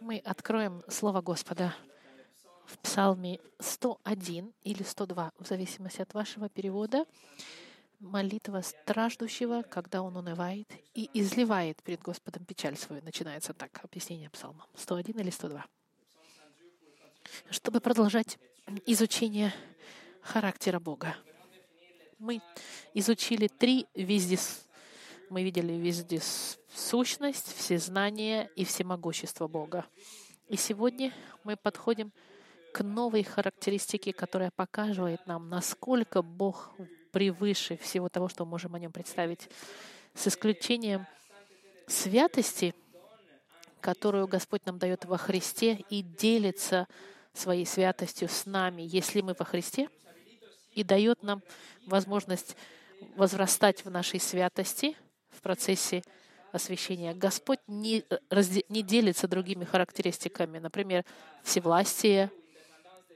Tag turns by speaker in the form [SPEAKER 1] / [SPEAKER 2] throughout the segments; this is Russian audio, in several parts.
[SPEAKER 1] Мы откроем Слово Господа в Псалме 101 или 102, в зависимости от вашего перевода. Молитва страждущего, когда он унывает и изливает перед Господом печаль свою. Начинается так, объяснение Псалма. 101 или 102. Чтобы продолжать изучение характера Бога. Мы изучили три везде мы видели везде сущность, всезнание и всемогущество Бога. И сегодня мы подходим к новой характеристике, которая показывает нам, насколько Бог превыше всего того, что мы можем о нем представить, с исключением святости, которую Господь нам дает во Христе и делится своей святостью с нами, если мы во Христе, и дает нам возможность возрастать в нашей святости — в процессе освящения. Господь не, разде, не делится другими характеристиками, например, всевластие,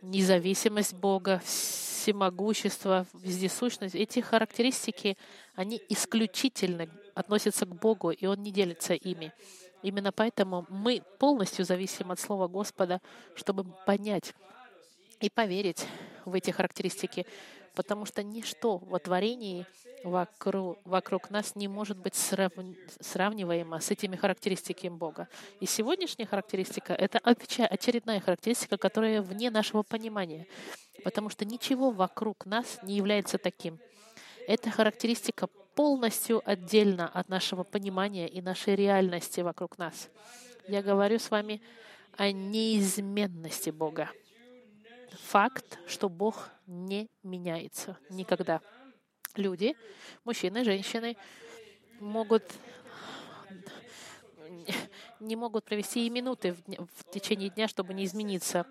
[SPEAKER 1] независимость Бога, всемогущество, вездесущность. Эти характеристики, они исключительно относятся к Богу, и Он не делится ими. Именно поэтому мы полностью зависим от Слова Господа, чтобы понять и поверить в эти характеристики, потому что ничто во творении вокруг, вокруг нас не может быть срав, сравниваемо с этими характеристиками Бога. И сегодняшняя характеристика — это очередная характеристика, которая вне нашего понимания, потому что ничего вокруг нас не является таким. Эта характеристика полностью отдельно от нашего понимания и нашей реальности вокруг нас. Я говорю с вами о неизменности Бога. Факт, что Бог не меняется никогда люди, мужчины, женщины, могут не могут провести и минуты в, течение дня, чтобы не измениться.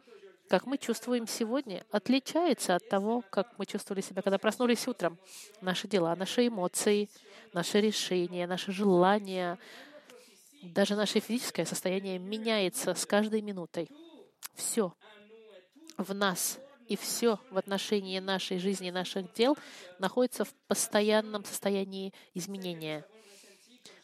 [SPEAKER 1] Как мы чувствуем сегодня, отличается от того, как мы чувствовали себя, когда проснулись утром. Наши дела, наши эмоции, наши решения, наши желания, даже наше физическое состояние меняется с каждой минутой. Все в нас и все в отношении нашей жизни, наших дел находится в постоянном состоянии изменения.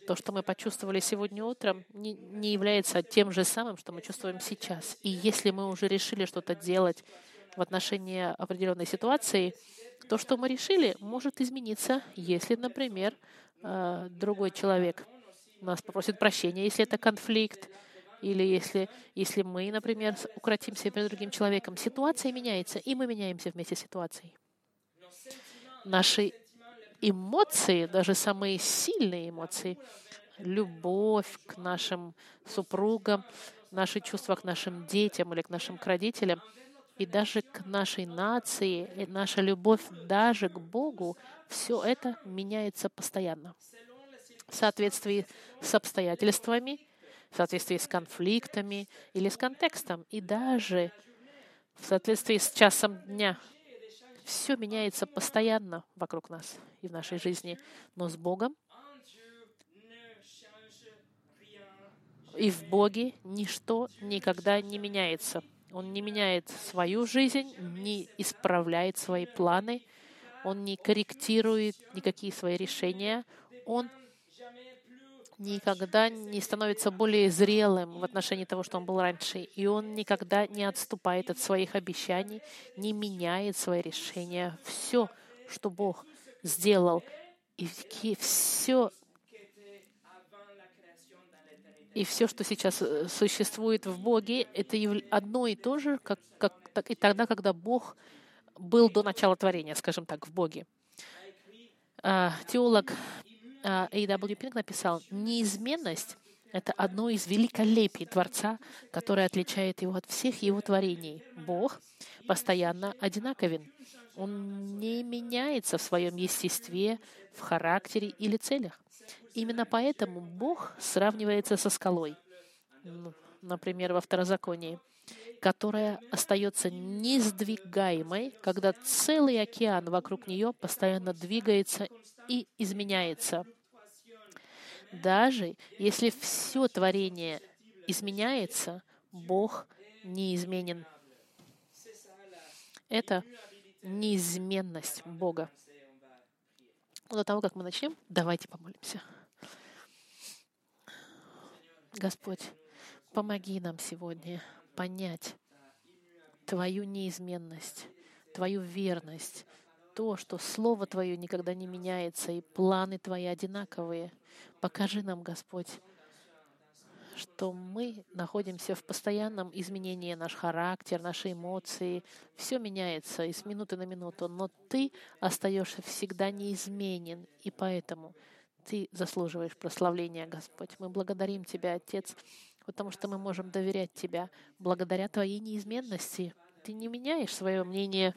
[SPEAKER 1] То, что мы почувствовали сегодня утром, не, не является тем же самым, что мы чувствуем сейчас. И если мы уже решили что-то делать в отношении определенной ситуации, то, что мы решили, может измениться, если, например, э, другой человек нас попросит прощения, если это конфликт, или если, если мы, например, укротимся перед другим человеком, ситуация меняется, и мы меняемся вместе с ситуацией. Наши эмоции, даже самые сильные эмоции, любовь к нашим супругам, наши чувства к нашим детям или к нашим родителям, и даже к нашей нации, и наша любовь даже к Богу, все это меняется постоянно. В соответствии с обстоятельствами в соответствии с конфликтами или с контекстом, и даже в соответствии с часом дня. Все меняется постоянно вокруг нас и в нашей жизни, но с Богом и в Боге ничто никогда не меняется. Он не меняет свою жизнь, не исправляет свои планы, он не корректирует никакие свои решения, он никогда не становится более зрелым в отношении того, что он был раньше. И он никогда не отступает от своих обещаний, не меняет свои решения. Все, что Бог сделал, и все, и все, что сейчас э, существует в Боге, это одно и то же, как, как, так, и тогда, когда Бог был до начала творения, скажем так, в Боге. А, теолог A.W. Пинк написал, неизменность — это одно из великолепий Творца, которое отличает его от всех его творений. Бог постоянно одинаковен. Он не меняется в своем естестве, в характере или целях. Именно поэтому Бог сравнивается со скалой, например, во Второзаконии, которая остается несдвигаемой, когда целый океан вокруг нее постоянно двигается и изменяется. Даже если все творение изменяется, Бог неизменен. Это неизменность Бога. До того, как мы начнем, давайте помолимся. Господь, Помоги нам сегодня понять Твою неизменность, Твою верность, то, что Слово Твое никогда не меняется, и планы Твои одинаковые. Покажи нам, Господь, что мы находимся в постоянном изменении, наш характер, наши эмоции, все меняется из минуты на минуту, но Ты остаешься всегда неизменен, и поэтому Ты заслуживаешь прославления, Господь. Мы благодарим Тебя, Отец, потому что мы можем доверять Тебя благодаря Твоей неизменности. Ты не меняешь свое мнение,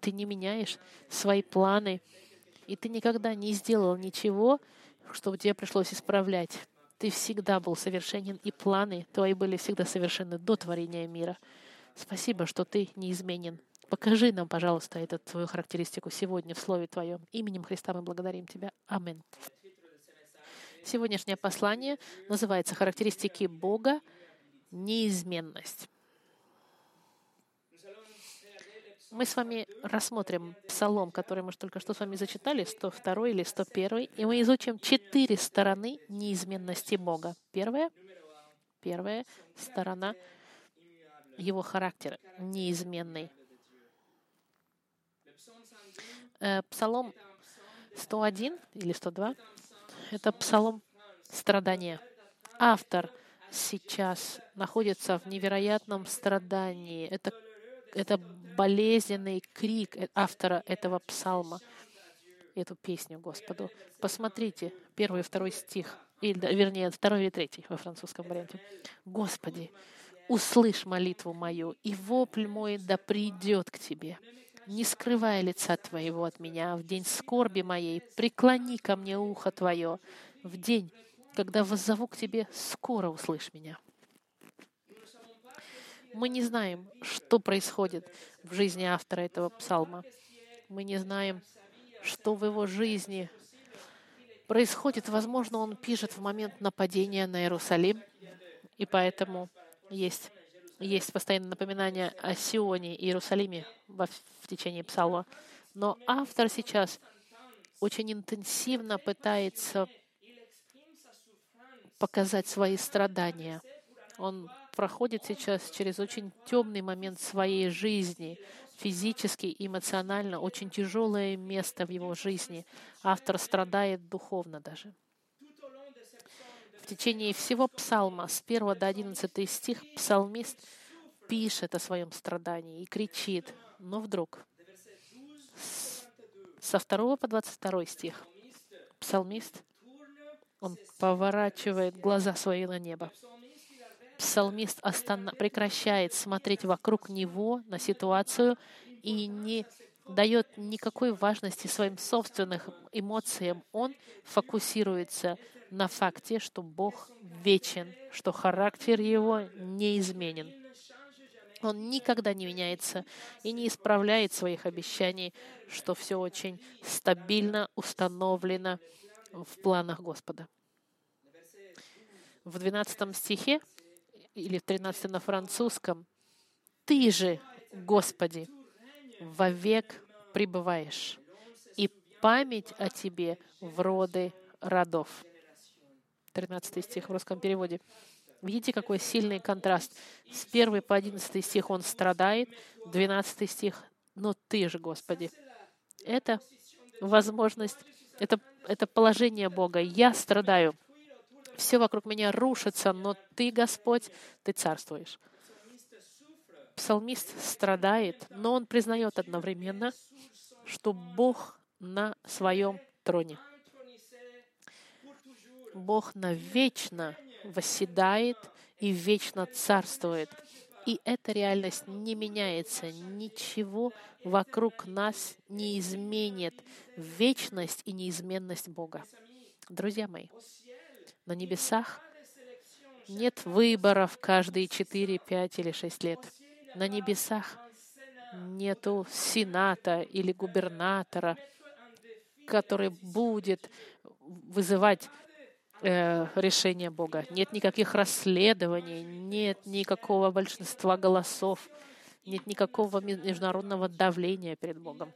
[SPEAKER 1] ты не меняешь свои планы, и ты никогда не сделал ничего, чтобы тебе пришлось исправлять. Ты всегда был совершенен, и планы твои были всегда совершены до творения мира. Спасибо, что ты неизменен. Покажи нам, пожалуйста, эту твою характеристику сегодня в Слове Твоем. Именем Христа мы благодарим Тебя. Аминь. Сегодняшнее послание называется «Характеристики Бога. Неизменность». Мы с вами рассмотрим псалом, который мы только что с вами зачитали, 102 или 101, и мы изучим четыре стороны неизменности Бога. Первая, первая сторона его характера, неизменный. Э, псалом 101 или 102 — это псалом страдания. Автор сейчас находится в невероятном страдании. Это это болезненный крик автора этого псалма, эту песню Господу. Посмотрите, первый и второй стих, или, вернее, второй и третий во французском варианте. «Господи, услышь молитву мою, и вопль мой да придет к Тебе. Не скрывай лица Твоего от меня в день скорби моей, преклони ко мне ухо Твое в день, когда воззову к Тебе, скоро услышь меня». Мы не знаем, что происходит в жизни автора этого псалма. Мы не знаем, что в его жизни происходит. Возможно, он пишет в момент нападения на Иерусалим, и поэтому есть, есть постоянное напоминание о Сионе и Иерусалиме в, в течение псалма. Но автор сейчас очень интенсивно пытается показать свои страдания. Он проходит сейчас через очень темный момент своей жизни, физически и эмоционально, очень тяжелое место в его жизни. Автор страдает духовно даже. В течение всего псалма, с 1 до 11 стих, псалмист пишет о своем страдании и кричит. Но вдруг со 2 по 22 стих псалмист, он поворачивает глаза свои на небо псалмист остан... прекращает смотреть вокруг него на ситуацию и не дает никакой важности своим собственным эмоциям. Он фокусируется на факте, что Бог вечен, что характер его неизменен. Он никогда не меняется и не исправляет своих обещаний, что все очень стабильно установлено в планах Господа. В 12 стихе или в 13 на французском, «Ты же, Господи, вовек пребываешь, и память о Тебе в роды родов». 13 стих в русском переводе. Видите, какой сильный контраст. С 1 по 11 стих он страдает, 12 стих «Но Ты же, Господи». Это возможность, это, это положение Бога. Я страдаю, все вокруг меня рушится, но Ты, Господь, Ты царствуешь. Псалмист страдает, но он признает одновременно, что Бог на своем троне. Бог навечно восседает и вечно царствует. И эта реальность не меняется. Ничего вокруг нас не изменит вечность и неизменность Бога. Друзья мои, на небесах нет выборов каждые 4, 5 или 6 лет. На небесах нету сената или губернатора, который будет вызывать э, решение Бога. Нет никаких расследований, нет никакого большинства голосов, нет никакого международного давления перед Богом.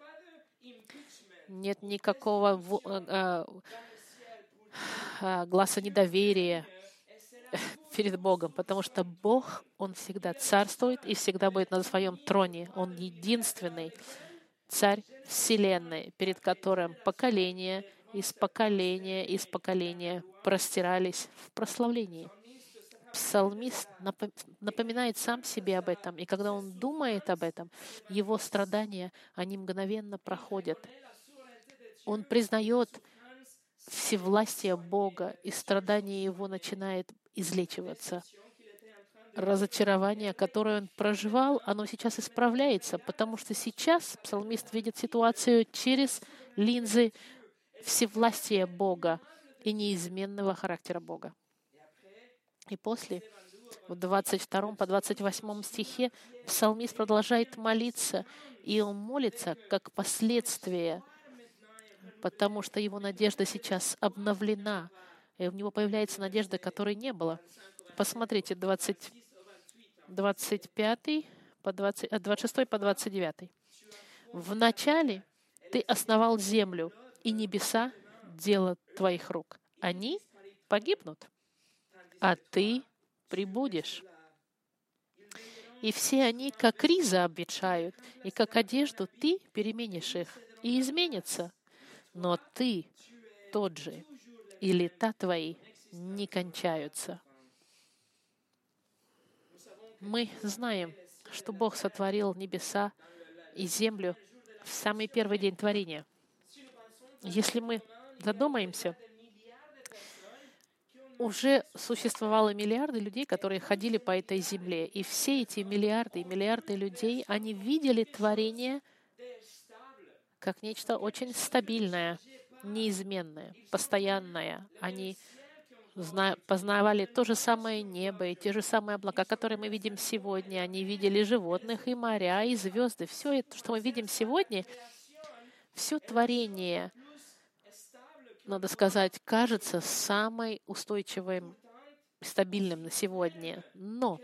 [SPEAKER 1] Нет никакого э, глаза недоверия перед Богом, потому что Бог, Он всегда царствует и всегда будет на своем троне. Он единственный царь Вселенной, перед которым поколение из поколения из поколения простирались в прославлении. Псалмист напоминает сам себе об этом, и когда он думает об этом, его страдания, они мгновенно проходят. Он признает всевластие Бога, и страдание его начинает излечиваться. Разочарование, которое он проживал, оно сейчас исправляется, потому что сейчас псалмист видит ситуацию через линзы всевластия Бога и неизменного характера Бога. И после, в 22 по 28 стихе, псалмист продолжает молиться, и он молится как последствие, потому что его надежда сейчас обновлена, и у него появляется надежда, которой не было. Посмотрите, 20, 25 по 20, от 26 по 29. «В начале ты основал землю, и небеса — дело твоих рук. Они погибнут, а ты прибудешь. И все они, как риза, обветшают, и как одежду ты переменишь их, и изменятся. Но ты тот же, и лета твои не кончаются. Мы знаем, что Бог сотворил небеса и землю в самый первый день творения. Если мы задумаемся, уже существовало миллиарды людей, которые ходили по этой земле. И все эти миллиарды и миллиарды людей, они видели творение как нечто очень стабильное, неизменное, постоянное. Они познавали то же самое небо и те же самые облака, которые мы видим сегодня. Они видели животных и моря, и звезды. Все это, что мы видим сегодня, все творение — надо сказать, кажется самой устойчивым, стабильным на сегодня. Но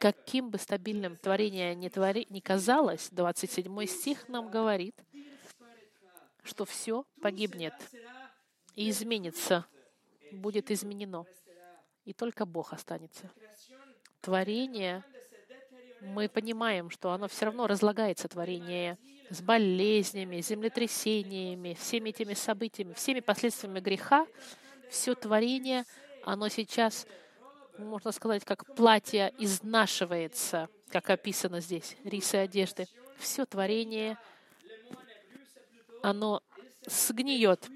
[SPEAKER 1] каким бы стабильным творение ни, твори, ни казалось, 27 стих нам говорит, что все погибнет и изменится, будет изменено, и только Бог останется. Творение мы понимаем, что оно все равно разлагается, творение, с болезнями, землетрясениями, всеми этими событиями, всеми последствиями греха, все творение, оно сейчас, можно сказать, как платье изнашивается, как описано здесь, рисы одежды. Все творение, оно сгниет.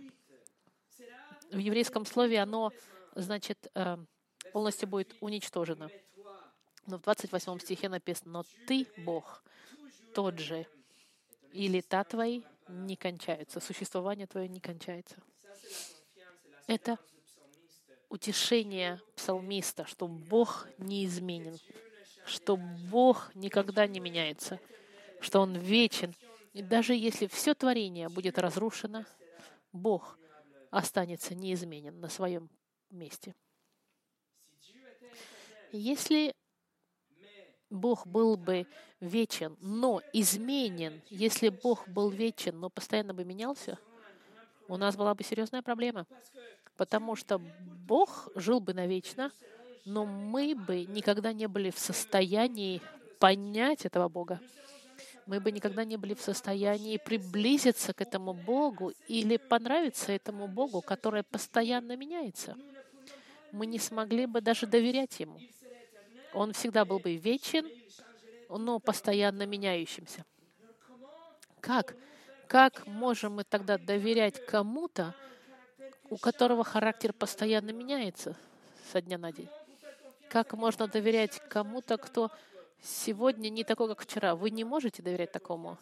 [SPEAKER 1] В еврейском слове оно, значит, э, полностью будет уничтожено. Но в 28 стихе написано, «Но ты, Бог, тот же, и лета твои не кончаются, существование твое не кончается». Это утешение псалмиста, что Бог неизменен, что Бог никогда не меняется, что Он вечен. И даже если все творение будет разрушено, Бог останется неизменен на своем месте. Если Бог был бы вечен, но изменен, если Бог был вечен, но постоянно бы менялся, у нас была бы серьезная проблема. Потому что Бог жил бы навечно, но мы бы никогда не были в состоянии понять этого Бога. Мы бы никогда не были в состоянии приблизиться к этому Богу или понравиться этому Богу, который постоянно меняется. Мы не смогли бы даже доверять Ему. Он всегда был бы вечен, но постоянно меняющимся. Как? Как можем мы тогда доверять кому-то, у которого характер постоянно меняется со дня на день? Как можно доверять кому-то, кто сегодня не такой, как вчера? Вы не можете доверять такому.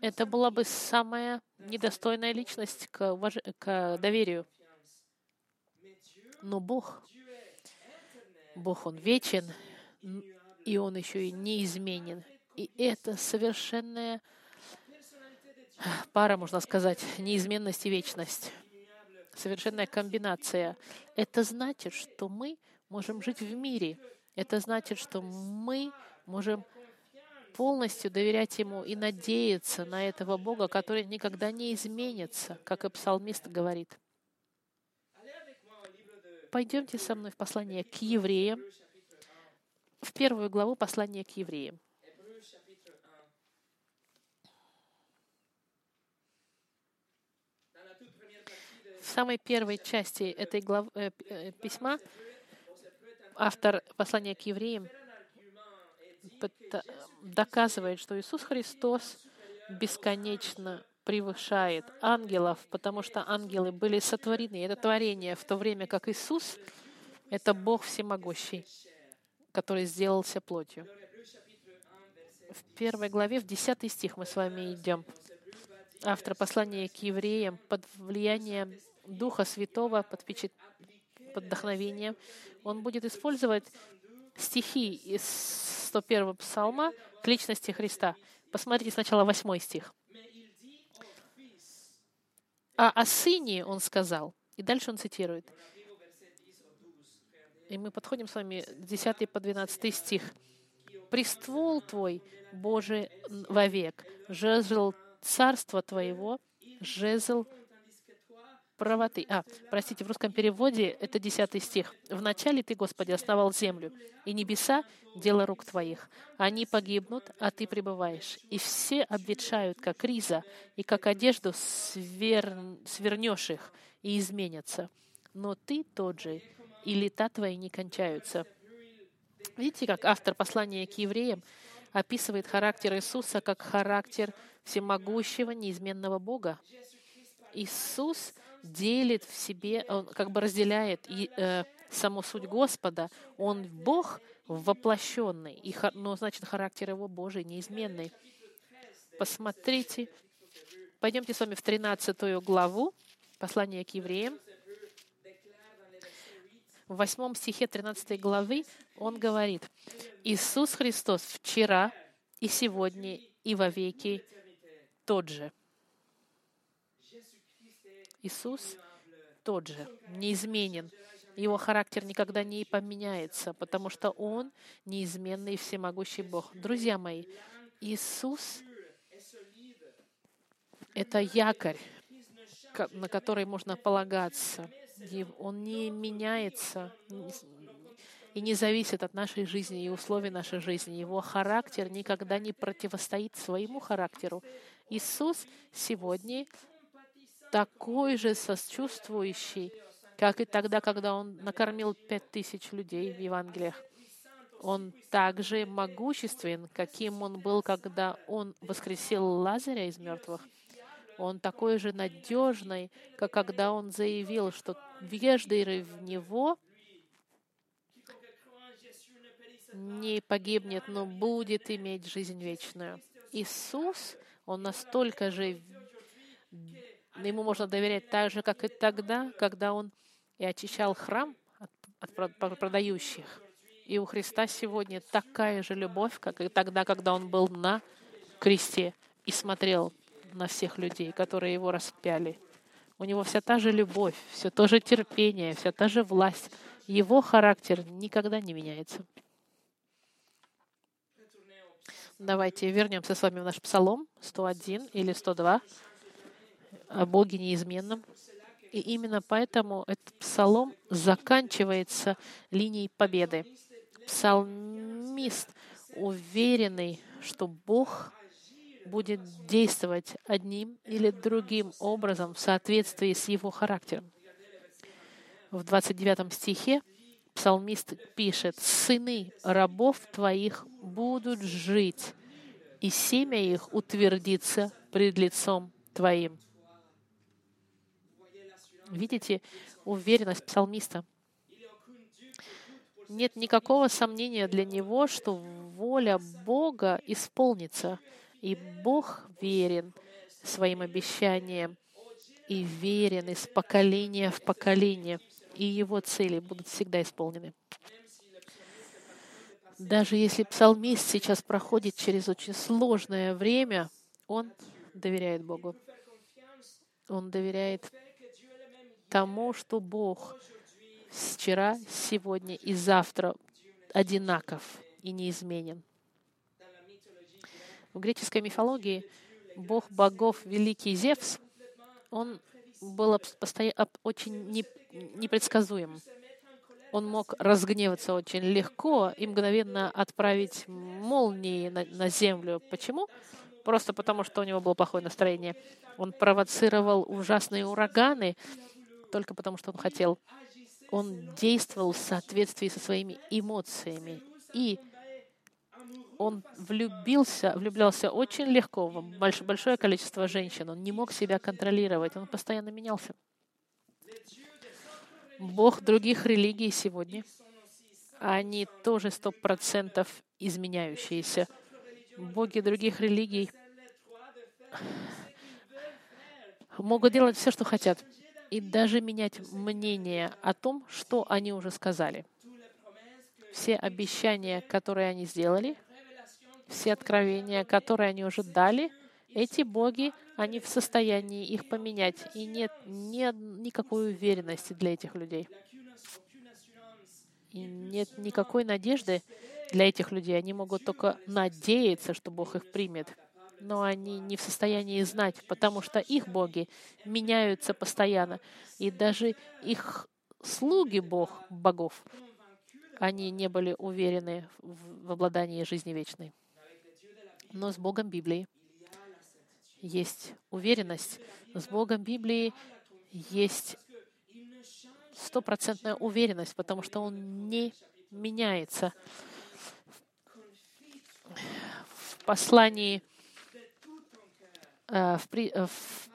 [SPEAKER 1] Это была бы самая недостойная личность к, уваж... к доверию. Но Бог Бог, Он вечен, и Он еще и неизменен. И это совершенная пара, можно сказать, неизменность и вечность. Совершенная комбинация. Это значит, что мы можем жить в мире. Это значит, что мы можем полностью доверять Ему и надеяться на этого Бога, который никогда не изменится, как и псалмист говорит. Пойдемте со мной в послание к евреям, в первую главу послания к евреям. В самой первой части этой главы, э, э, письма автор послания к евреям доказывает, что Иисус Христос бесконечно превышает ангелов, потому что ангелы были сотворены. Это творение, в то время как Иисус — это Бог всемогущий, который сделался плотью. В первой главе, в 10 стих мы с вами идем. Автор послания к евреям под влиянием Духа Святого, под. Под вдохновением, он будет использовать стихи из 101 псалма к личности Христа. Посмотрите сначала 8 стих. А о сыне он сказал. И дальше он цитирует. И мы подходим с вами к 10 по 12 стих. «Прествол твой, Боже, вовек, жезл царства твоего, жезл правоты. А, простите, в русском переводе это 10 стих. «Вначале Ты, Господи, основал землю, и небеса — дело рук Твоих. Они погибнут, а Ты пребываешь. И все обветшают, как риза, и как одежду свер... свернешь их, и изменятся. Но Ты тот же, и лета Твои не кончаются». Видите, как автор послания к евреям описывает характер Иисуса как характер всемогущего, неизменного Бога. Иисус делит в себе, он как бы разделяет и, э, саму суть Господа. Он Бог воплощенный, и, но значит характер его Божий неизменный. Посмотрите, пойдемте с вами в 13 главу послания к евреям. В 8 стихе 13 главы он говорит, «Иисус Христос вчера и сегодня и вовеки тот же». Иисус тот же, неизменен. Его характер никогда не поменяется, потому что Он неизменный и всемогущий Бог. Друзья мои, Иисус — это якорь, на который можно полагаться. Он не меняется и не зависит от нашей жизни и условий нашей жизни. Его характер никогда не противостоит своему характеру. Иисус сегодня такой же сочувствующий, как и тогда, когда он накормил пять тысяч людей в Евангелиях. Он также могуществен, каким он был, когда он воскресил Лазаря из мертвых. Он такой же надежный, как когда он заявил, что верой в Него не погибнет, но будет иметь жизнь вечную. Иисус, Он настолько же Ему можно доверять так же, как и тогда, когда Он и очищал храм от, от продающих. И у Христа сегодня такая же любовь, как и тогда, когда Он был на кресте и смотрел на всех людей, которые Его распяли. У Него вся та же любовь, все то же терпение, вся та же власть. Его характер никогда не меняется. Давайте вернемся с вами в наш Псалом 101 или 102 о Боге неизменном. И именно поэтому этот псалом заканчивается линией победы. Псалмист уверенный, что Бог будет действовать одним или другим образом в соответствии с его характером. В 29 стихе псалмист пишет, «Сыны рабов твоих будут жить, и семя их утвердится пред лицом твоим». Видите уверенность псалмиста? Нет никакого сомнения для него, что воля Бога исполнится, и Бог верен своим обещаниям и верен из поколения в поколение, и его цели будут всегда исполнены. Даже если псалмист сейчас проходит через очень сложное время, он доверяет Богу. Он доверяет тому, что Бог вчера, сегодня и завтра одинаков и неизменен. В греческой мифологии бог богов великий Зевс, он был очень непредсказуем. Он мог разгневаться очень легко и мгновенно отправить молнии на, землю. Почему? Просто потому, что у него было плохое настроение. Он провоцировал ужасные ураганы только потому, что он хотел. Он действовал в соответствии со своими эмоциями. И он влюбился, влюблялся очень легко в большое количество женщин. Он не мог себя контролировать. Он постоянно менялся. Бог других религий сегодня, они тоже сто процентов изменяющиеся. Боги других религий могут делать все, что хотят, и даже менять мнение о том, что они уже сказали. Все обещания, которые они сделали, все откровения, которые они уже дали, эти боги они в состоянии их поменять. И нет, нет никакой уверенности для этих людей. И нет никакой надежды для этих людей. Они могут только надеяться, что Бог их примет. Но они не в состоянии знать, потому что их боги меняются постоянно. И даже их слуги Бог, богов, они не были уверены в обладании жизни вечной. Но с Богом Библии есть уверенность. С Богом Библии есть стопроцентная уверенность, потому что Он не меняется. В послании в, при, э, в,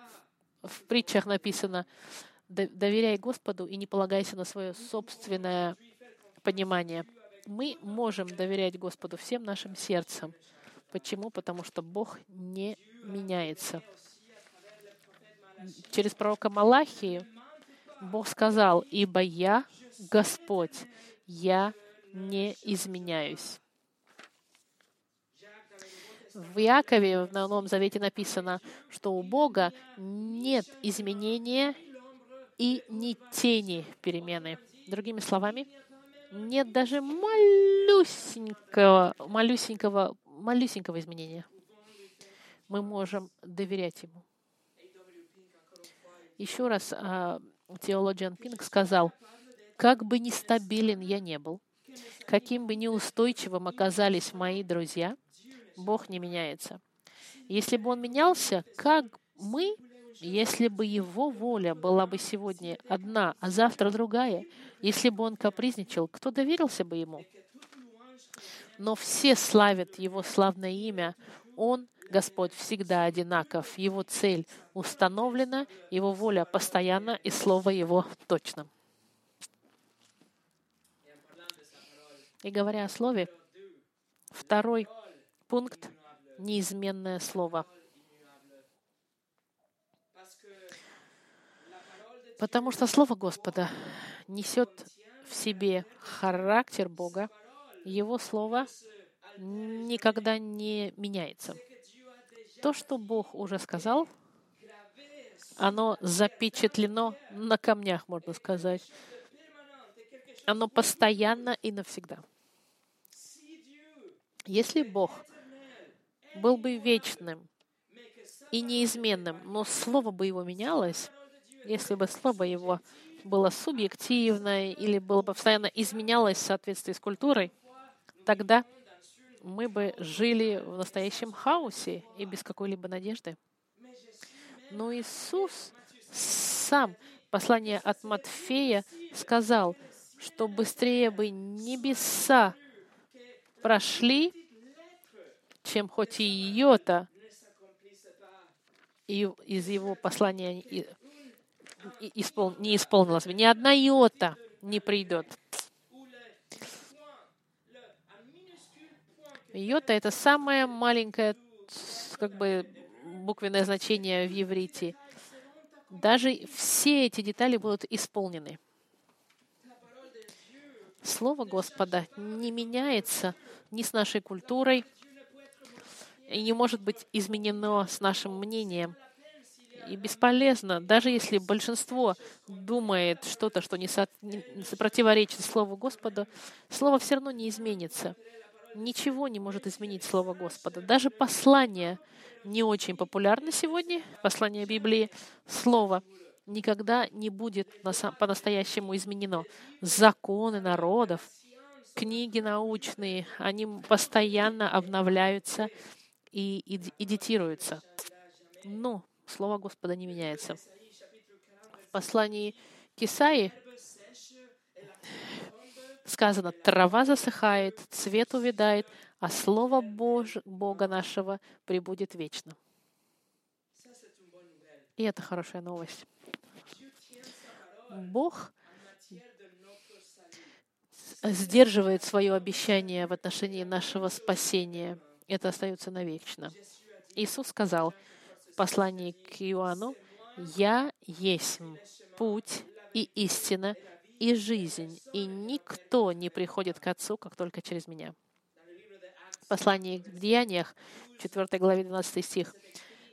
[SPEAKER 1] в притчах написано «Доверяй Господу и не полагайся на свое собственное понимание». Мы можем доверять Господу всем нашим сердцем. Почему? Потому что Бог не меняется. Через пророка Малахии Бог сказал, «Ибо я Господь, я не изменяюсь». В Иакове в Новом Завете написано, что у Бога нет изменения и ни тени перемены. Другими словами, нет даже малюсенького, малюсенького малюсенького изменения. Мы можем доверять Ему. Еще раз а, теологиан Пинк сказал, как бы нестабилен я не был, каким бы неустойчивым оказались мои друзья, Бог не меняется. Если бы Он менялся, как мы, если бы Его воля была бы сегодня одна, а завтра другая, если бы Он капризничал, кто доверился бы Ему? но все славят Его славное имя. Он, Господь, всегда одинаков. Его цель установлена, Его воля постоянна, и Слово Его точно. И говоря о Слове, второй пункт — неизменное Слово. Потому что Слово Господа несет в себе характер Бога, его Слово никогда не меняется. То, что Бог уже сказал, оно запечатлено на камнях, можно сказать. Оно постоянно и навсегда. Если Бог был бы вечным и неизменным, но Слово бы Его менялось, если бы Слово Его было субъективное или было бы постоянно изменялось в соответствии с культурой, тогда мы бы жили в настоящем хаосе и без какой-либо надежды. Но Иисус сам, послание от Матфея, сказал, что быстрее бы небеса прошли, чем хоть и йота из его послания не исполнилось бы. Ни одна йота не придет. Йота — это самое маленькое как бы, буквенное значение в еврите. Даже все эти детали будут исполнены. Слово Господа не меняется ни с нашей культурой и не может быть изменено с нашим мнением. И бесполезно, даже если большинство думает что-то, что не, со, противоречит Слову Господа, Слово все равно не изменится. Ничего не может изменить Слово Господа. Даже послание не очень популярно сегодня, послание Библии, Слово никогда не будет по-настоящему изменено. Законы народов, книги научные, они постоянно обновляются и эдитируются. Но Слово Господа не меняется. В послании к Исаии сказано, трава засыхает, цвет увядает, а Слово Бож... Бога нашего прибудет вечно. И это хорошая новость. Бог сдерживает свое обещание в отношении нашего спасения. Это остается навечно. Иисус сказал в послании к Иоанну, «Я есть путь и истина и жизнь, и никто не приходит к Отцу, как только через Меня». В послании к Деяниях, 4 главе 12 стих,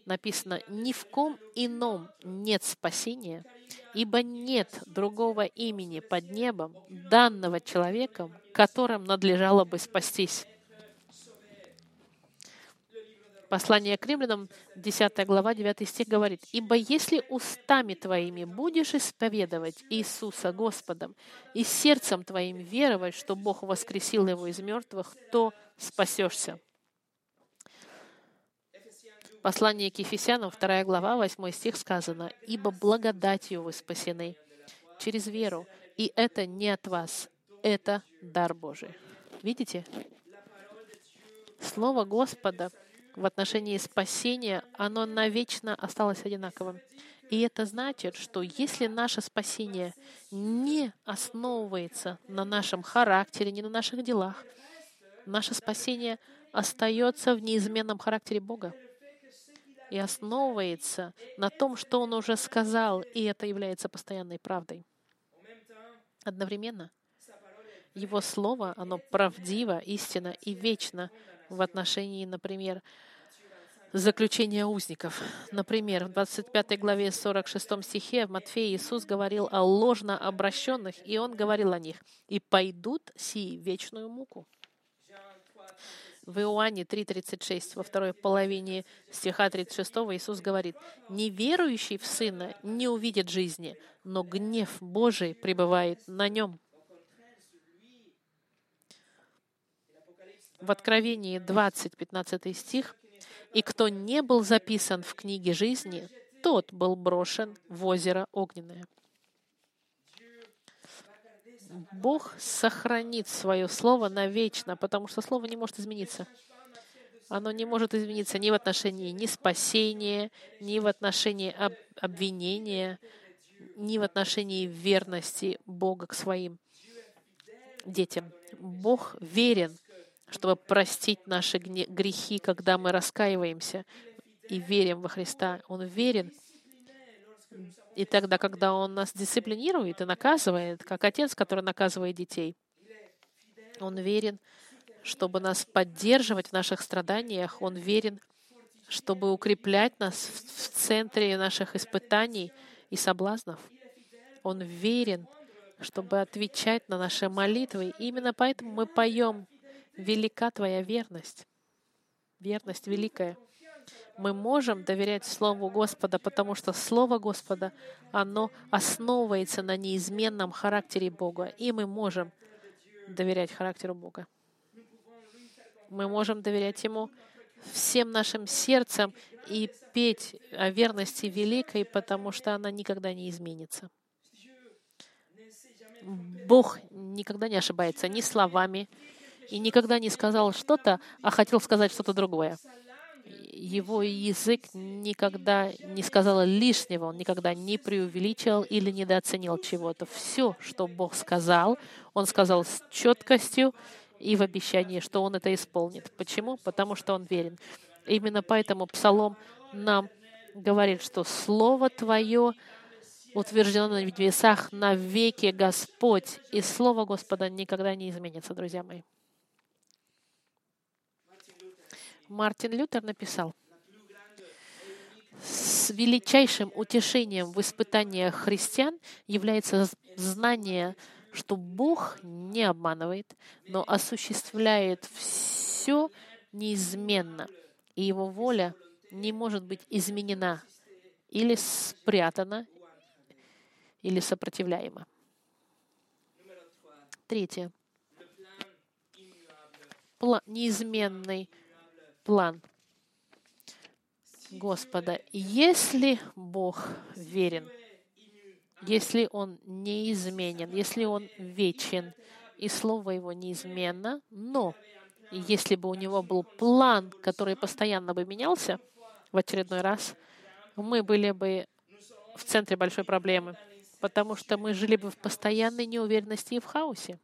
[SPEAKER 1] написано, «Ни в ком ином нет спасения, ибо нет другого имени под небом, данного человеком, которым надлежало бы спастись». Послание к римлянам, 10 глава, 9 стих говорит, «Ибо если устами твоими будешь исповедовать Иисуса Господом и сердцем твоим веровать, что Бог воскресил его из мертвых, то спасешься». Послание к Ефесянам, 2 глава, 8 стих сказано, «Ибо благодатью вы спасены через веру, и это не от вас, это дар Божий». Видите? Слово Господа в отношении спасения, оно навечно осталось одинаковым. И это значит, что если наше спасение не основывается на нашем характере, не на наших делах, наше спасение остается в неизменном характере Бога и основывается на том, что Он уже сказал, и это является постоянной правдой. Одновременно Его Слово, оно правдиво, истинно и вечно в отношении, например, заключения узников. Например, в 25 главе 46 стихе в Матфея Иисус говорил о ложно обращенных, и Он говорил о них, «И пойдут сии вечную муку». В Иоанне 3.36, во второй половине стиха 36 Иисус говорит, «Неверующий в Сына не увидит жизни, но гнев Божий пребывает на нем». В Откровении 20, 15 стих, «И кто не был записан в книге жизни, тот был брошен в озеро огненное». Бог сохранит свое слово навечно, потому что слово не может измениться. Оно не может измениться ни в отношении ни спасения, ни в отношении об, обвинения, ни в отношении верности Бога к своим детям. Бог верен, чтобы простить наши грехи, когда мы раскаиваемся и верим во Христа. Он верен, и тогда, когда Он нас дисциплинирует и наказывает, как отец, который наказывает детей, Он верен, чтобы нас поддерживать в наших страданиях. Он верен, чтобы укреплять нас в центре наших испытаний и соблазнов. Он верен, чтобы отвечать на наши молитвы. И именно поэтому мы поем «Велика Твоя верность». Верность великая мы можем доверять Слову Господа, потому что Слово Господа, оно основывается на неизменном характере Бога, и мы можем доверять характеру Бога. Мы можем доверять Ему всем нашим сердцем и петь о верности великой, потому что она никогда не изменится. Бог никогда не ошибается ни словами, и никогда не сказал что-то, а хотел сказать что-то другое его язык никогда не сказал лишнего, он никогда не преувеличил или недооценил чего-то. Все, что Бог сказал, Он сказал с четкостью и в обещании, что Он это исполнит. Почему? Потому что Он верен. Именно поэтому Псалом нам говорит, что Слово Твое утверждено на небесах на веки Господь, и Слово Господа никогда не изменится, друзья мои. Мартин Лютер написал, с величайшим утешением в испытаниях христиан является знание, что Бог не обманывает, но осуществляет все неизменно, и Его воля не может быть изменена или спрятана, или сопротивляемо. Третье. Пла- неизменный план Господа. Если Бог верен, если Он неизменен, если Он вечен, и Слово Его неизменно, но если бы у Него был план, который постоянно бы менялся в очередной раз, мы были бы в центре большой проблемы, потому что мы жили бы в постоянной неуверенности и в хаосе.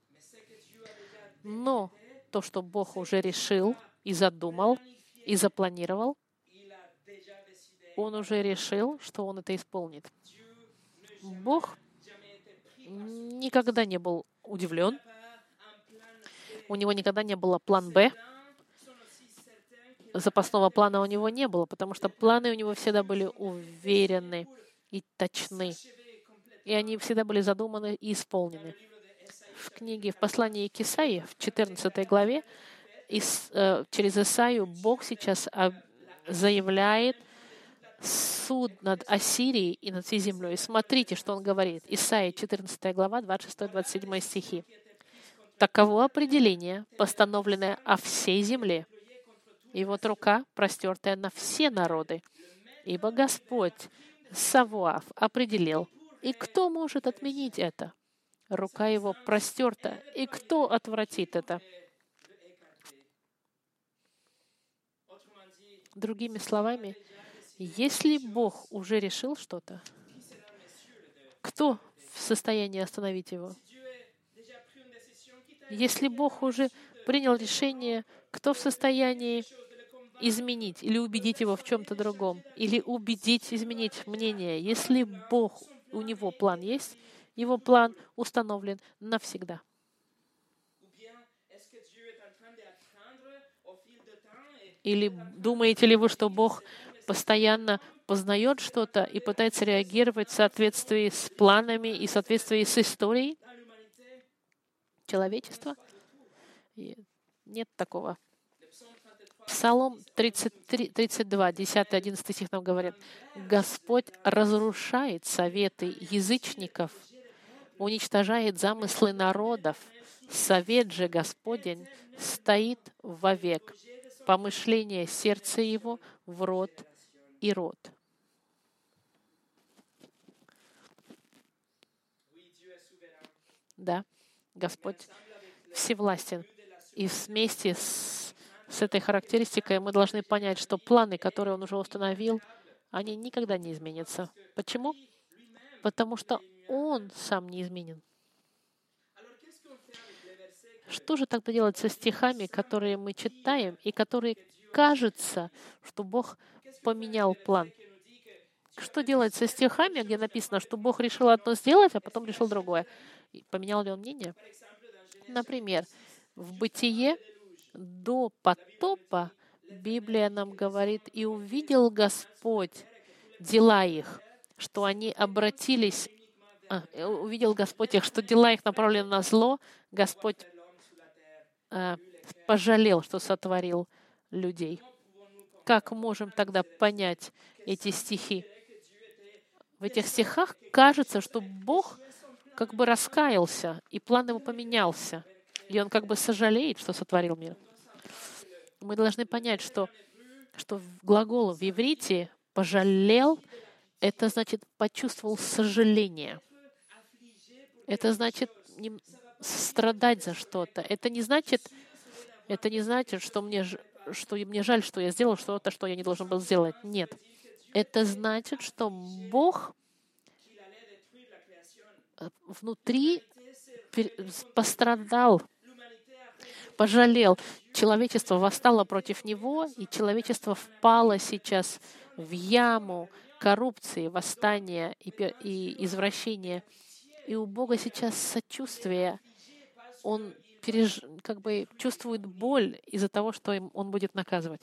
[SPEAKER 1] Но то, что Бог уже решил и задумал, и запланировал, Он уже решил, что Он это исполнит. Бог никогда не был удивлен, у него никогда не было план «Б», запасного плана у него не было, потому что планы у него всегда были уверены и точны. И они всегда были задуманы и исполнены. В книге, в послании к Исаии, в 14 главе, из, э, через Исаию Бог сейчас заявляет суд над Ассирией и над всей землей. Смотрите, что он говорит. Исаия, 14 глава, 26-27 стихи. Таково определение, постановленное о всей земле. И вот рука, простертая на все народы. Ибо Господь, Савуав, определил. И кто может отменить это? Рука его простерта. И кто отвратит это? Другими словами, если Бог уже решил что-то, кто в состоянии остановить его? Если Бог уже принял решение, кто в состоянии изменить или убедить его в чем-то другом, или убедить, изменить мнение. Если Бог, у него план есть, его план установлен навсегда. Или думаете ли вы, что Бог постоянно познает что-то и пытается реагировать в соответствии с планами и в соответствии с историей человечества? Нет такого. Псалом 33, 32, 10-11 стих нам говорит, «Господь разрушает советы язычников, уничтожает замыслы народов. Совет же Господень стоит вовек. Помышление сердца его в рот и рот». Да, Господь всевластен. И вместе с с этой характеристикой мы должны понять, что планы, которые он уже установил, они никогда не изменятся. Почему? Потому что он сам не изменен. Что же тогда делать со стихами, которые мы читаем, и которые кажется, что Бог поменял план? Что делать со стихами, где написано, что Бог решил одно сделать, а потом решил другое? Поменял ли он мнение? Например, в Бытие до потопа Библия нам говорит, и увидел Господь дела их, что они обратились, увидел Господь их, что дела их направлены на зло, Господь а, пожалел, что сотворил людей. Как можем тогда понять эти стихи? В этих стихах кажется, что Бог как бы раскаялся, и план его поменялся. И он как бы сожалеет, что сотворил мир. Мы должны понять, что, что глагол в иврите «пожалел» — это значит «почувствовал сожаление». Это значит страдать за что-то. Это не значит, это не значит, что мне, что мне жаль, что я сделал что-то, что я не должен был сделать. Нет. Это значит, что Бог э, внутри пострадал пожалел. Человечество восстало против него, и человечество впало сейчас в яму коррупции, восстания и извращения. И у Бога сейчас сочувствие. Он переж... как бы чувствует боль из-за того, что он будет наказывать.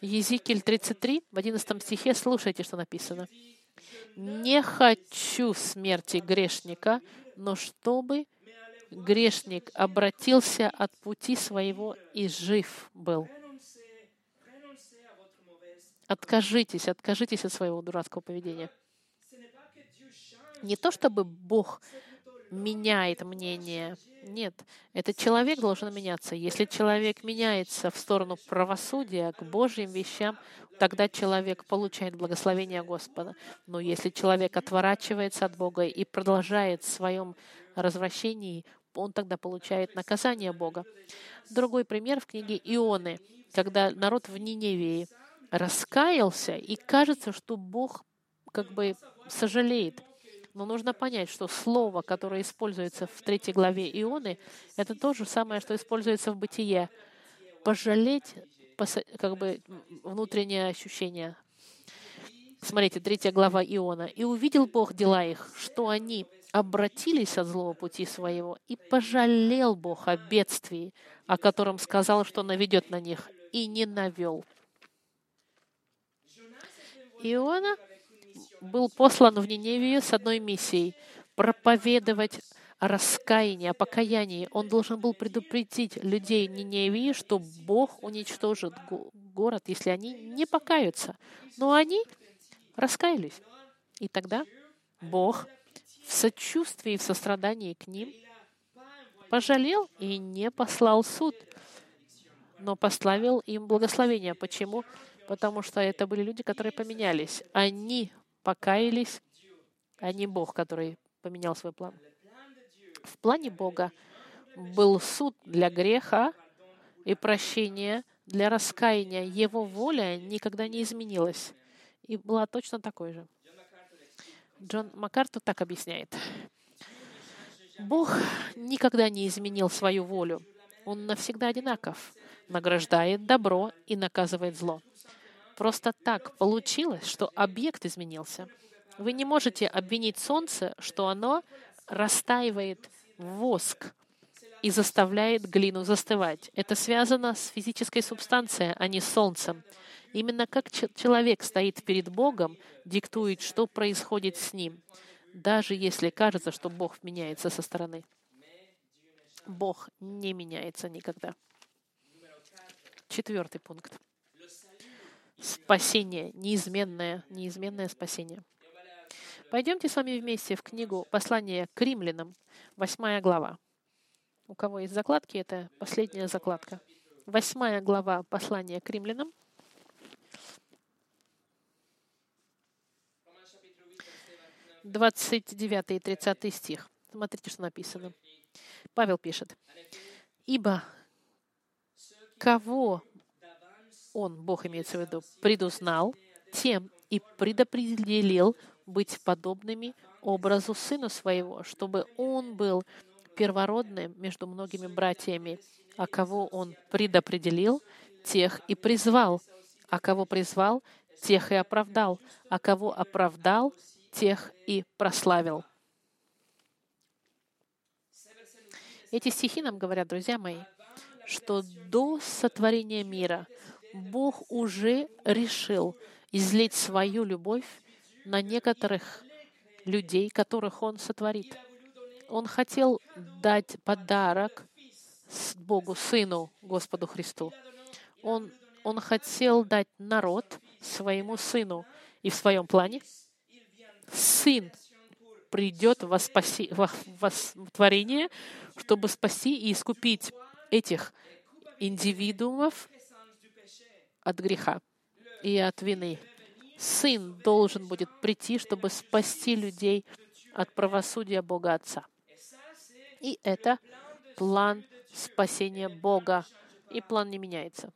[SPEAKER 1] Езекииль 33, в 11 стихе, слушайте, что написано. «Не хочу смерти грешника, но чтобы грешник обратился от пути своего и жив был. Откажитесь, откажитесь от своего дурацкого поведения. Не то чтобы Бог меняет мнение. Нет, этот человек должен меняться. Если человек меняется в сторону правосудия, к Божьим вещам, тогда человек получает благословение Господа. Но если человек отворачивается от Бога и продолжает в своем развращении, он тогда получает наказание Бога. Другой пример в книге Ионы, когда народ в Ниневии раскаялся, и кажется, что Бог как бы сожалеет. Но нужно понять, что слово, которое используется в третьей главе Ионы, это то же самое, что используется в бытие. Пожалеть, как бы внутреннее ощущение. Смотрите, третья глава Иона. «И увидел Бог дела их, что они обратились от злого пути своего, и пожалел Бог о бедствии, о котором сказал, что наведет на них, и не навел». Иона был послан в Ниневию с одной миссией — проповедовать о раскаянии, о покаянии. Он должен был предупредить людей Ниневии, что Бог уничтожит город, если они не покаются. Но они раскаялись. И тогда Бог в сочувствии и в сострадании к ним пожалел и не послал суд, но пославил им благословение. Почему? Потому что это были люди, которые поменялись. Они покаялись, а не Бог, который поменял свой план. В плане Бога был суд для греха и прощение для раскаяния. Его воля никогда не изменилась и была точно такой же. Джон Маккарту так объясняет. Бог никогда не изменил свою волю. Он навсегда одинаков, награждает добро и наказывает зло. Просто так получилось, что объект изменился. Вы не можете обвинить Солнце, что оно растаивает воск и заставляет глину застывать. Это связано с физической субстанцией, а не с Солнцем. Именно как человек стоит перед Богом, диктует, что происходит с ним, даже если кажется, что Бог меняется со стороны. Бог не меняется никогда. Четвертый пункт спасение, неизменное, неизменное спасение. Пойдемте с вами вместе в книгу «Послание к римлянам», восьмая глава. У кого есть закладки, это последняя закладка. Восьмая глава послания к римлянам. Двадцать девятый и тридцатый стих. Смотрите, что написано. Павел пишет. «Ибо кого он, Бог имеется в виду, предузнал, тем и предопределил быть подобными образу Сына Своего, чтобы Он был первородным между многими братьями, а кого Он предопределил, тех и призвал, а кого призвал, тех и оправдал, а кого оправдал, тех и прославил. Эти стихи нам говорят, друзья мои, что до сотворения мира Бог уже решил излить свою любовь на некоторых людей, которых Он сотворит. Он хотел дать подарок Богу, Сыну, Господу Христу. Он, он хотел дать народ своему Сыну. И в своем плане Сын придет во, спаси, во, во творение, чтобы спасти и искупить этих индивидуумов от греха и от вины. Сын должен будет прийти, чтобы спасти людей от правосудия Бога Отца. И это план спасения Бога, и план не меняется.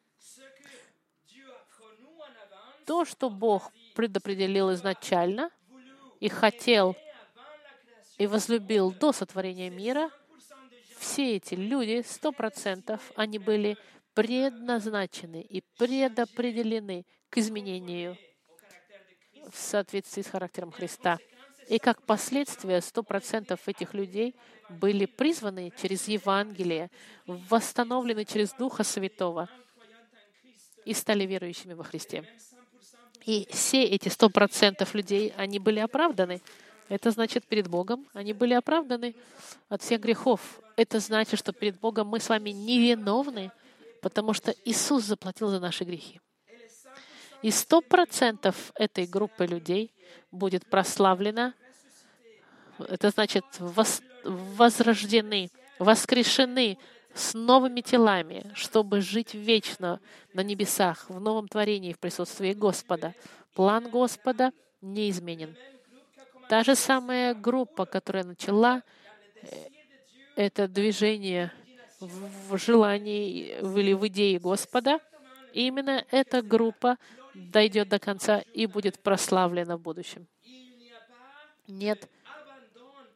[SPEAKER 1] То, что Бог предопределил изначально и хотел и возлюбил до сотворения мира, все эти люди, сто процентов, они были предназначены и предопределены к изменению в соответствии с характером Христа. И как последствие, сто процентов этих людей были призваны через Евангелие, восстановлены через Духа Святого и стали верующими во Христе. И все эти сто процентов людей, они были оправданы. Это значит, перед Богом они были оправданы от всех грехов. Это значит, что перед Богом мы с вами невиновны, потому что Иисус заплатил за наши грехи. И сто процентов этой группы людей будет прославлена Это значит возрождены, воскрешены с новыми телами, чтобы жить вечно на небесах, в новом творении, в присутствии Господа. План Господа неизменен. Та же самая группа, которая начала э, это движение в желании или в идее Господа, именно эта группа дойдет до конца и будет прославлена в будущем. Нет,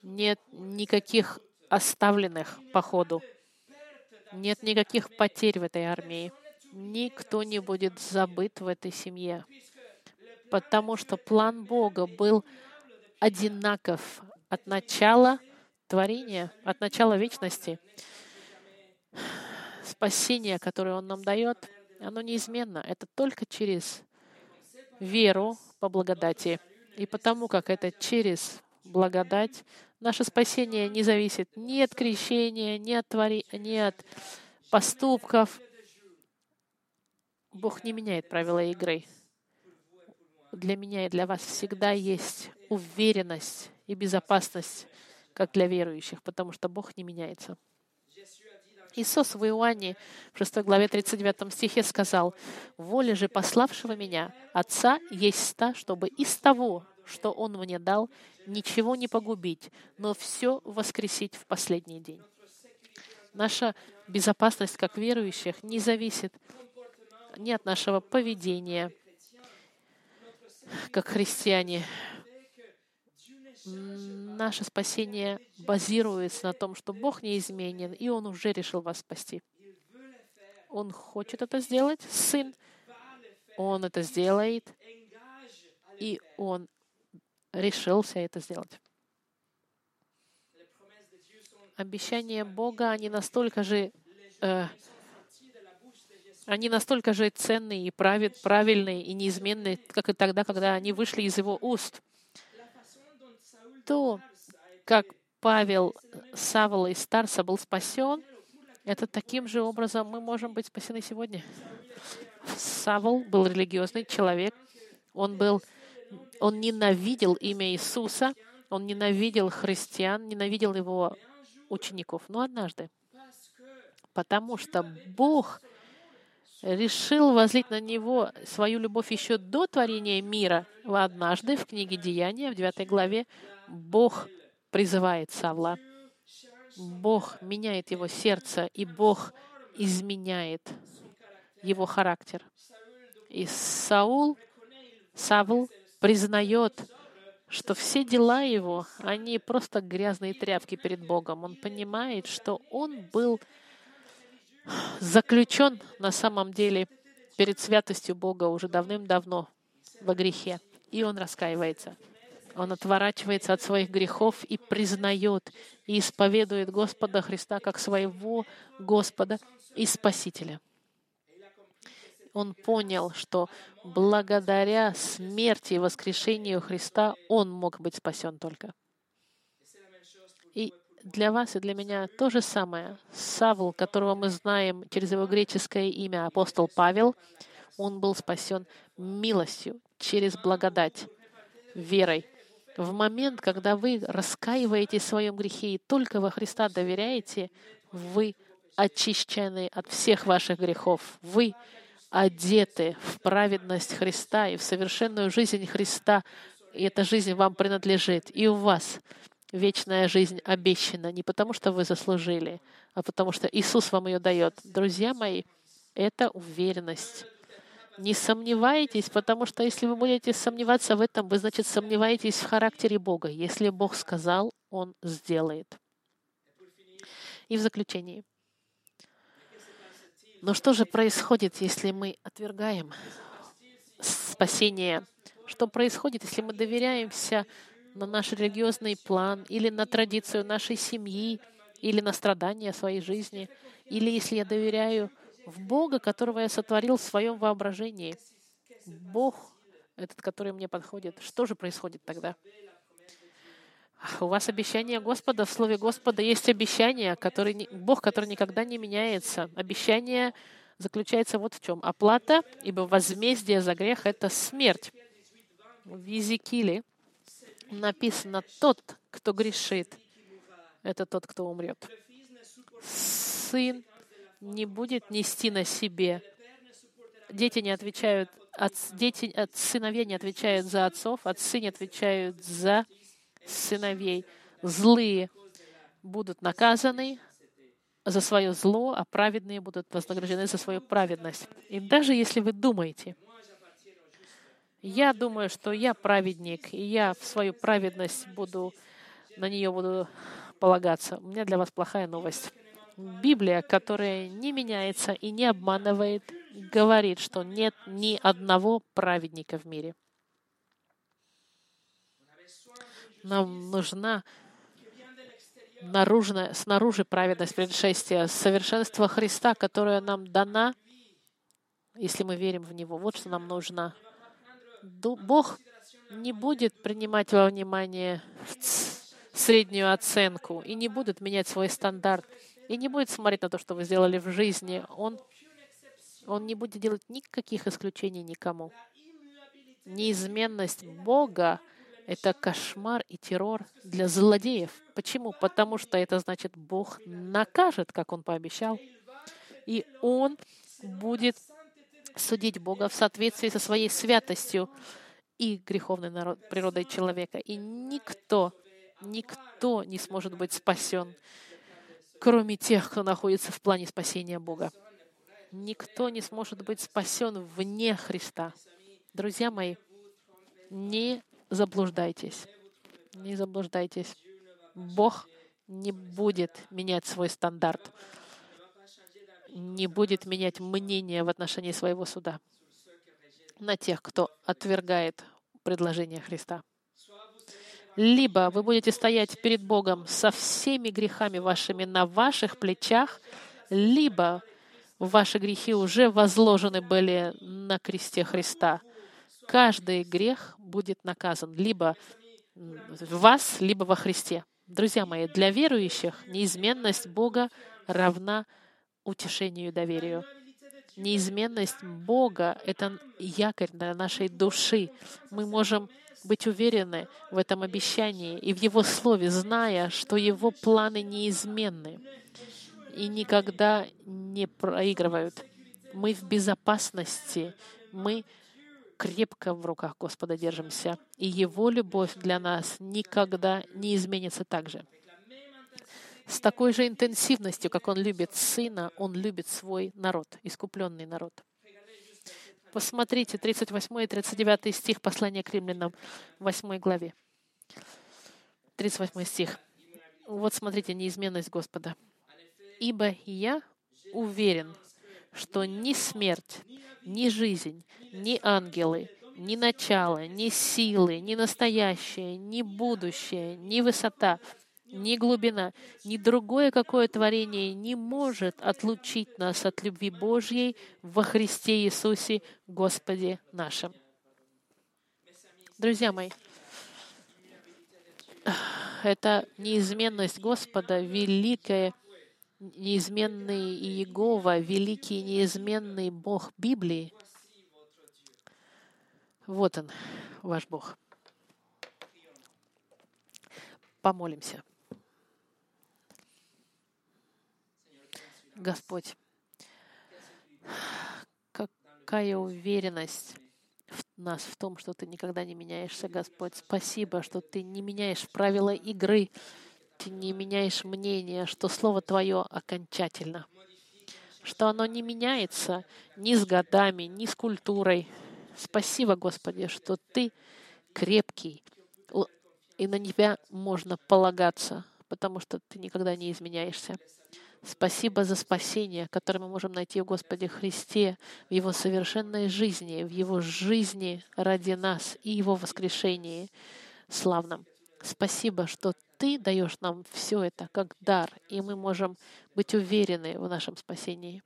[SPEAKER 1] нет никаких оставленных по ходу. Нет никаких потерь в этой армии. Никто не будет забыт в этой семье. Потому что план Бога был одинаков от начала творения, от начала вечности. Спасение, которое Он нам дает, оно неизменно. Это только через веру по благодати. И потому как это через благодать, наше спасение не зависит ни от крещения, ни от, твори... ни от поступков. Бог не меняет правила игры. Для меня и для вас всегда есть уверенность и безопасность, как для верующих, потому что Бог не меняется. Иисус в Иоанне в 6 главе 39 стихе сказал, «Воля же пославшего меня, Отца, есть та, чтобы из того, что Он мне дал, ничего не погубить, но все воскресить в последний день». Наша безопасность как верующих не зависит ни от нашего поведения, как христиане, наше спасение базируется на том, что Бог неизменен, и Он уже решил вас спасти. Он хочет это сделать, Сын. Он это сделает, и Он решился это сделать. Обещания Бога, они настолько же э, они настолько же ценные и правильные и неизменные, как и тогда, когда они вышли из его уст то, как Павел Савол из Старса был спасен, это таким же образом мы можем быть спасены сегодня. Савол был религиозный человек. Он был, он ненавидел имя Иисуса, он ненавидел христиан, ненавидел его учеников. Но однажды, потому что Бог решил возлить на него свою любовь еще до творения мира. Однажды в книге Деяния, в 9 главе, Бог призывает Савла. Бог меняет его сердце, и Бог изменяет его характер. И Саул, Савл признает, что все дела его, они просто грязные тряпки перед Богом. Он понимает, что он был заключен на самом деле перед святостью Бога уже давным-давно во грехе. И он раскаивается. Он отворачивается от своих грехов и признает и исповедует Господа Христа как своего Господа и Спасителя. Он понял, что благодаря смерти и воскрешению Христа он мог быть спасен только. И для вас и для меня то же самое. Савл, которого мы знаем через его греческое имя, апостол Павел, он был спасен милостью, через благодать, верой. В момент, когда вы раскаиваетесь в своем грехе и только во Христа доверяете, вы очищены от всех ваших грехов. Вы одеты в праведность Христа и в совершенную жизнь Христа, и эта жизнь вам принадлежит. И у вас вечная жизнь обещана не потому, что вы заслужили, а потому что Иисус вам ее дает. Друзья мои, это уверенность. Не сомневайтесь, потому что если вы будете сомневаться в этом, вы, значит, сомневаетесь в характере Бога. Если Бог сказал, Он сделает. И в заключении. Но что же происходит, если мы отвергаем спасение? Что происходит, если мы доверяемся на наш религиозный план или на традицию нашей семьи, или на страдания своей жизни, или если я доверяю в Бога, которого я сотворил в своем воображении. Бог, этот, который мне подходит. Что же происходит тогда? У вас обещание Господа, в Слове Господа есть обещание, который, Бог, который никогда не меняется. Обещание заключается вот в чем. Оплата, ибо возмездие за грех — это смерть. В Езекииле написано, тот, кто грешит, это тот, кто умрет. Сын не будет нести на себе. Дети не отвечают, от, дети, от сыновей не отвечают за отцов, отцы не отвечают за сыновей. Злые будут наказаны за свое зло, а праведные будут вознаграждены за свою праведность. И даже если вы думаете, я думаю, что я праведник, и я в свою праведность буду, на нее буду полагаться. У меня для вас плохая новость. Библия, которая не меняется и не обманывает, говорит, что нет ни одного праведника в мире. Нам нужна наружная, снаружи праведность предшествия, совершенство Христа, которое нам дана, если мы верим в Него. Вот что нам нужно. Бог не будет принимать во внимание среднюю оценку и не будет менять свой стандарт и не будет смотреть на то, что вы сделали в жизни. Он, он не будет делать никаких исключений никому. Неизменность Бога — это кошмар и террор для злодеев. Почему? Потому что это значит, Бог накажет, как Он пообещал, и Он будет судить Бога в соответствии со своей святостью и греховной природой человека. И никто, никто не сможет быть спасен кроме тех, кто находится в плане спасения Бога. Никто не сможет быть спасен вне Христа. Друзья мои, не заблуждайтесь. Не заблуждайтесь. Бог не будет менять свой стандарт, не будет менять мнение в отношении своего суда на тех, кто отвергает предложение Христа. Либо вы будете стоять перед Богом со всеми грехами вашими на ваших плечах, либо ваши грехи уже возложены были на кресте Христа. Каждый грех будет наказан либо в вас, либо во Христе. Друзья мои, для верующих неизменность Бога равна утешению и доверию. Неизменность Бога — это якорь для нашей души. Мы можем быть уверены в этом обещании и в Его Слове, зная, что Его планы неизменны и никогда не проигрывают. Мы в безопасности, мы крепко в руках Господа держимся, и Его любовь для нас никогда не изменится так же. С такой же интенсивностью, как Он любит Сына, Он любит свой народ, искупленный народ. Посмотрите 38 и 39 стих послания к римлянам, 8 главе. 38 стих. Вот смотрите, неизменность Господа. «Ибо я уверен, что ни смерть, ни жизнь, ни ангелы, ни начало, ни силы, ни настоящее, ни будущее, ни высота, ни глубина, ни другое какое творение не может отлучить нас от любви Божьей во Христе Иисусе, Господе нашим. Друзья мои, это неизменность Господа, великая, неизменный Иегова, великий неизменный Бог Библии. Вот он, ваш Бог. Помолимся. Господь, какая уверенность в нас в том, что Ты никогда не меняешься, Господь. Спасибо, что Ты не меняешь правила игры, Ты не меняешь мнение, что Слово Твое окончательно, что оно не меняется ни с годами, ни с культурой. Спасибо, Господи, что Ты крепкий, и на Тебя можно полагаться, потому что Ты никогда не изменяешься. Спасибо за спасение, которое мы можем найти в Господе Христе, в Его совершенной жизни, в Его жизни ради нас и Его воскрешении славном. Спасибо, что Ты даешь нам все это как дар, и мы можем быть уверены в нашем спасении.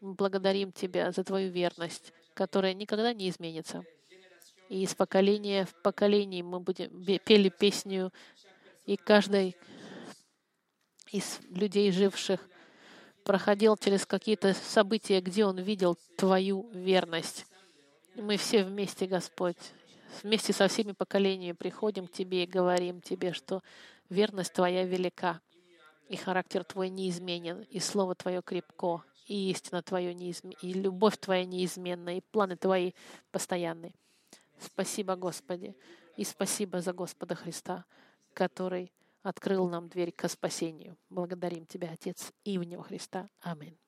[SPEAKER 1] Мы благодарим Тебя за Твою верность, которая никогда не изменится. И из поколения в поколение мы будем пели песню, и каждый из людей, живших, проходил через какие-то события, где он видел Твою верность. Мы все вместе, Господь, вместе со всеми поколениями приходим к Тебе и говорим Тебе, что Верность Твоя велика, и характер Твой неизменен, и Слово Твое крепко, и истина Твоя неизменна, и любовь Твоя неизменна, и планы Твои постоянны. Спасибо, Господи, и спасибо за Господа Христа, который открыл нам дверь к спасению. Благодарим Тебя, Отец, именем Христа. Аминь.